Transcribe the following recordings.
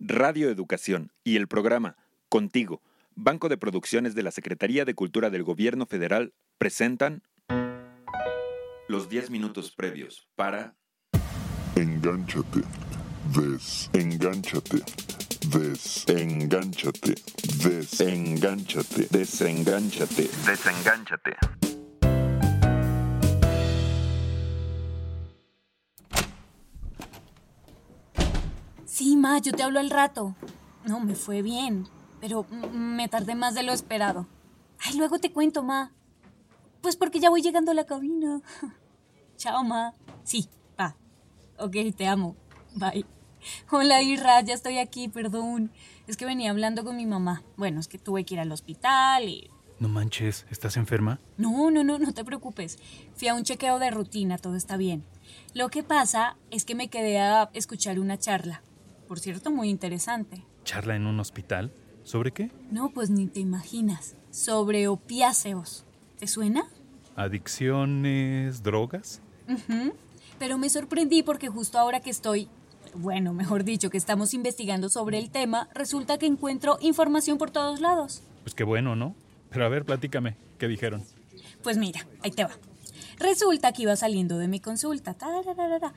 Radio Educación y el programa Contigo, Banco de Producciones de la Secretaría de Cultura del Gobierno Federal, presentan los 10 minutos previos para Engánchate, desengánchate, desengánchate, desengánchate, Desengánchate, desengánchate. Sí, ma, yo te hablo al rato. No, me fue bien, pero mm, me tardé más de lo esperado. Ay, luego te cuento, ma. Pues porque ya voy llegando a la cabina. Chao, ma. Sí, va. Ok, te amo. Bye. Hola, Irra, ya estoy aquí, perdón. Es que venía hablando con mi mamá. Bueno, es que tuve que ir al hospital y... No manches, ¿estás enferma? No, no, no, no te preocupes. Fui a un chequeo de rutina, todo está bien. Lo que pasa es que me quedé a escuchar una charla. Por cierto, muy interesante. ¿Charla en un hospital? ¿Sobre qué? No, pues ni te imaginas. Sobre opiáceos. ¿Te suena? ¿Adicciones, drogas? Ujú. Pero me sorprendí porque justo ahora que estoy, bueno, mejor dicho, que estamos investigando sobre el tema, resulta que encuentro información por todos lados. Pues qué bueno, ¿no? Pero a ver, platícame, ¿qué dijeron? Pues mira, ahí te va. Resulta que iba saliendo de mi consulta. tarararara,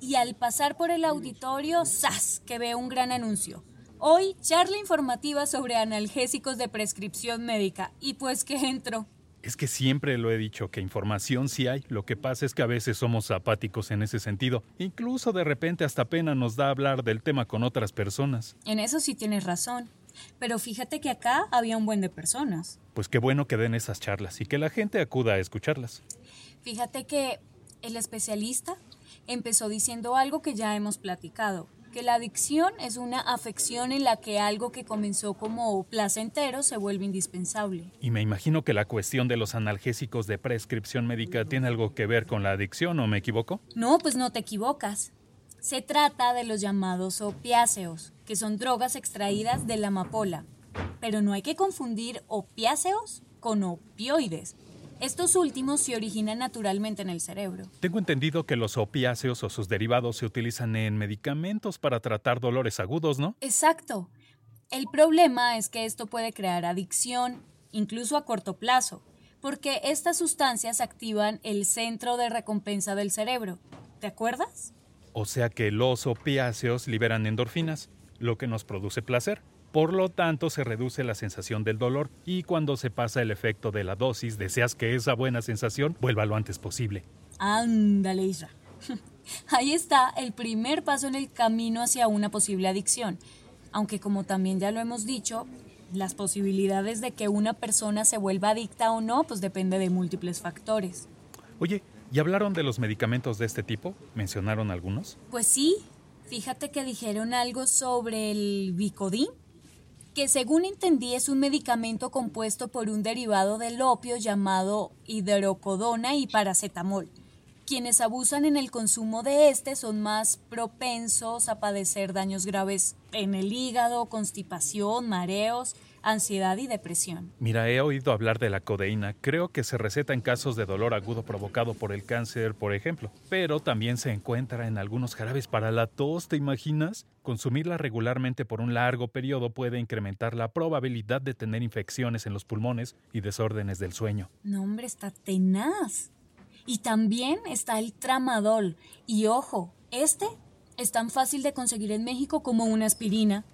y al pasar por el auditorio, ¡zas! que veo un gran anuncio. Hoy, charla informativa sobre analgésicos de prescripción médica. Y pues que entro. Es que siempre lo he dicho, que información sí hay. Lo que pasa es que a veces somos apáticos en ese sentido. Incluso de repente hasta pena nos da hablar del tema con otras personas. En eso sí tienes razón. Pero fíjate que acá había un buen de personas. Pues qué bueno que den esas charlas y que la gente acuda a escucharlas. Fíjate que el especialista empezó diciendo algo que ya hemos platicado, que la adicción es una afección en la que algo que comenzó como placentero se vuelve indispensable. Y me imagino que la cuestión de los analgésicos de prescripción médica tiene algo que ver con la adicción, ¿o me equivoco? No, pues no te equivocas. Se trata de los llamados opiáceos, que son drogas extraídas de la amapola. Pero no hay que confundir opiáceos con opioides. Estos últimos se originan naturalmente en el cerebro. Tengo entendido que los opiáceos o sus derivados se utilizan en medicamentos para tratar dolores agudos, ¿no? Exacto. El problema es que esto puede crear adicción, incluso a corto plazo, porque estas sustancias activan el centro de recompensa del cerebro. ¿Te acuerdas? O sea que los opiáceos liberan endorfinas, lo que nos produce placer. Por lo tanto, se reduce la sensación del dolor y cuando se pasa el efecto de la dosis, deseas que esa buena sensación vuelva lo antes posible. Ándale, Isra. Ahí está el primer paso en el camino hacia una posible adicción. Aunque como también ya lo hemos dicho, las posibilidades de que una persona se vuelva adicta o no, pues depende de múltiples factores. Oye, ¿y hablaron de los medicamentos de este tipo? ¿Mencionaron algunos? Pues sí, fíjate que dijeron algo sobre el Vicodin, que según entendí es un medicamento compuesto por un derivado del opio llamado hidrocodona y paracetamol. Quienes abusan en el consumo de este son más propensos a padecer daños graves en el hígado, constipación, mareos, ansiedad y depresión. Mira, he oído hablar de la codeína. Creo que se receta en casos de dolor agudo provocado por el cáncer, por ejemplo. Pero también se encuentra en algunos jarabes para la tos, ¿te imaginas? Consumirla regularmente por un largo periodo puede incrementar la probabilidad de tener infecciones en los pulmones y desórdenes del sueño. No, hombre, está tenaz. Y también está el tramadol. Y ojo, este es tan fácil de conseguir en México como una aspirina.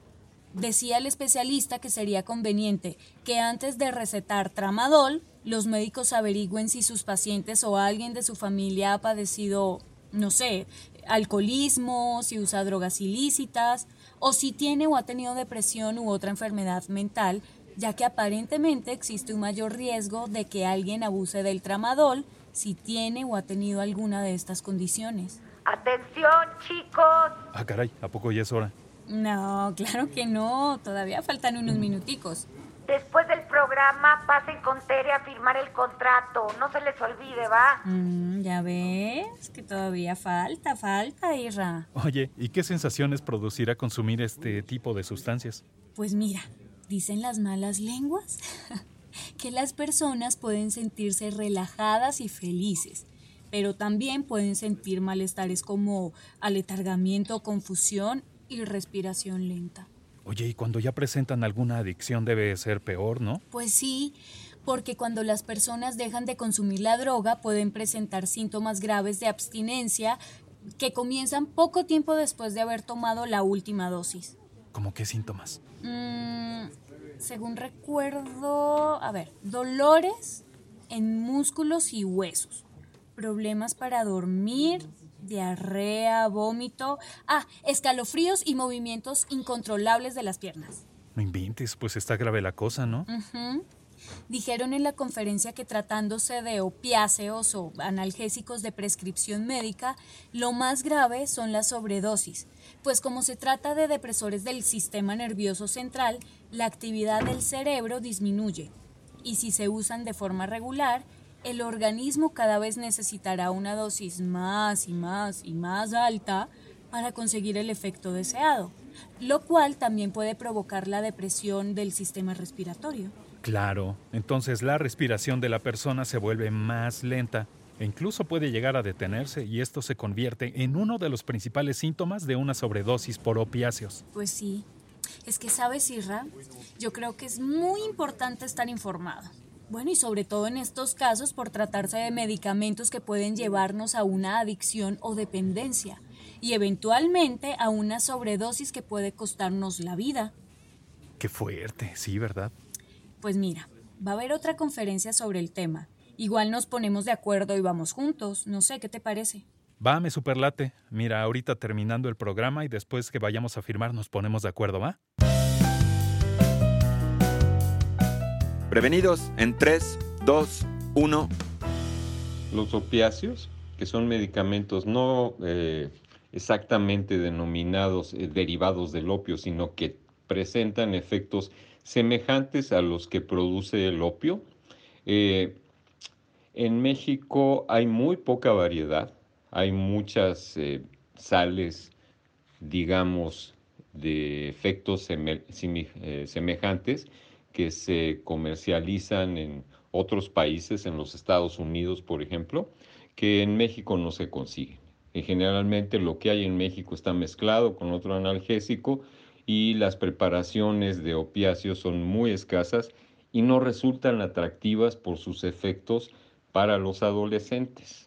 Decía el especialista que sería conveniente que antes de recetar tramadol, los médicos averigüen si sus pacientes o alguien de su familia ha padecido, no sé, alcoholismo, si usa drogas ilícitas, o si tiene o ha tenido depresión u otra enfermedad mental, ya que aparentemente existe un mayor riesgo de que alguien abuse del tramadol si tiene o ha tenido alguna de estas condiciones. Atención, chicos. Ah, caray, ¿a poco ya es hora? No, claro que no, todavía faltan unos minuticos. Después del programa pasen con Tere a firmar el contrato. No se les olvide, ¿va? Mm, ya ves que todavía falta, falta, Irra. Oye, ¿y qué sensaciones producirá consumir este tipo de sustancias? Pues mira, dicen las malas lenguas que las personas pueden sentirse relajadas y felices, pero también pueden sentir malestares como aletargamiento o confusión y respiración lenta. Oye, y cuando ya presentan alguna adicción debe ser peor, ¿no? Pues sí, porque cuando las personas dejan de consumir la droga pueden presentar síntomas graves de abstinencia que comienzan poco tiempo después de haber tomado la última dosis. ¿Cómo qué síntomas? Mm, según recuerdo, a ver, dolores en músculos y huesos, problemas para dormir, diarrea, vómito, ah, escalofríos y movimientos incontrolables de las piernas. No inventes, pues está grave la cosa, ¿no? Dijeron en la conferencia que tratándose de opiáceos o analgésicos de prescripción médica, lo más grave son las sobredosis, pues como se trata de depresores del sistema nervioso central, la actividad del cerebro disminuye, y si se usan de forma regular, el organismo cada vez necesitará una dosis más y más y más alta para conseguir el efecto deseado, lo cual también puede provocar la depresión del sistema respiratorio. Claro, entonces la respiración de la persona se vuelve más lenta e incluso puede llegar a detenerse y esto se convierte en uno de los principales síntomas de una sobredosis por opiáceos. Pues sí. Es que, ¿sabes, Irra? Yo creo que es muy importante estar informado. Bueno, y sobre todo en estos casos por tratarse de medicamentos que pueden llevarnos a una adicción o dependencia y eventualmente a una sobredosis que puede costarnos la vida. Qué fuerte, sí, ¿verdad? Pues mira, va a haber otra conferencia sobre el tema. Igual nos ponemos de acuerdo y vamos juntos. No sé, ¿qué te parece? Va, me superlate. Mira, ahorita terminando el programa y después que vayamos a firmar nos ponemos de acuerdo, ¿va? Prevenidos en 3, 2, 1. Los opiáceos, que son medicamentos no eh, exactamente denominados eh, derivados del opio, sino que presentan efectos semejantes a los que produce el opio. Eh, en México hay muy poca variedad, hay muchas sales, digamos, de efectos semejantes que se comercializan en otros países, en los Estados Unidos, por ejemplo, que en México no se consiguen. Generalmente lo que hay en México está mezclado con otro analgésico y las preparaciones de opiáceos son muy escasas y no resultan atractivas por sus efectos para los adolescentes,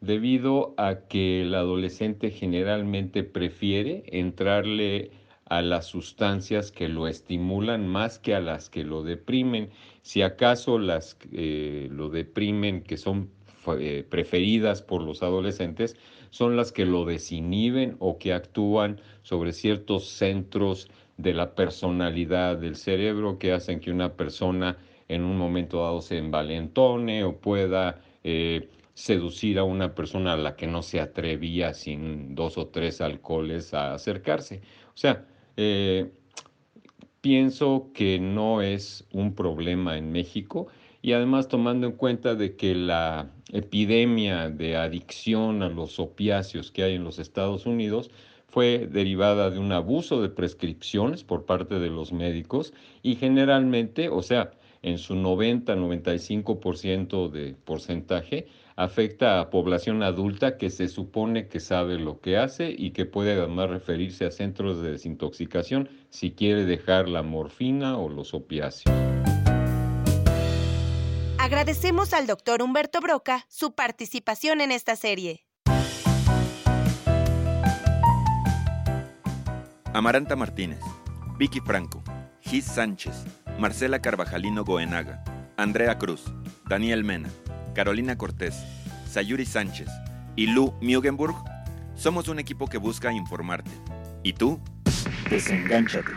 debido a que el adolescente generalmente prefiere entrarle a las sustancias que lo estimulan más que a las que lo deprimen. Si acaso las eh, lo deprimen, que son eh, preferidas por los adolescentes, son las que lo desinhiben o que actúan sobre ciertos centros de la personalidad del cerebro que hacen que una persona en un momento dado se envalentone o pueda eh, seducir a una persona a la que no se atrevía sin dos o tres alcoholes a acercarse. O sea, eh, pienso que no es un problema en México. Y además tomando en cuenta de que la epidemia de adicción a los opiáceos que hay en los Estados Unidos fue derivada de un abuso de prescripciones por parte de los médicos y generalmente, o sea, en su 90-95% de porcentaje, afecta a población adulta que se supone que sabe lo que hace y que puede además referirse a centros de desintoxicación si quiere dejar la morfina o los opiáceos. Agradecemos al doctor Humberto Broca su participación en esta serie. Amaranta Martínez, Vicky Franco, Gis Sánchez, Marcela Carvajalino Goenaga, Andrea Cruz, Daniel Mena, Carolina Cortés, Sayuri Sánchez y Lu Mugenburg somos un equipo que busca informarte. ¿Y tú? Desengánchate.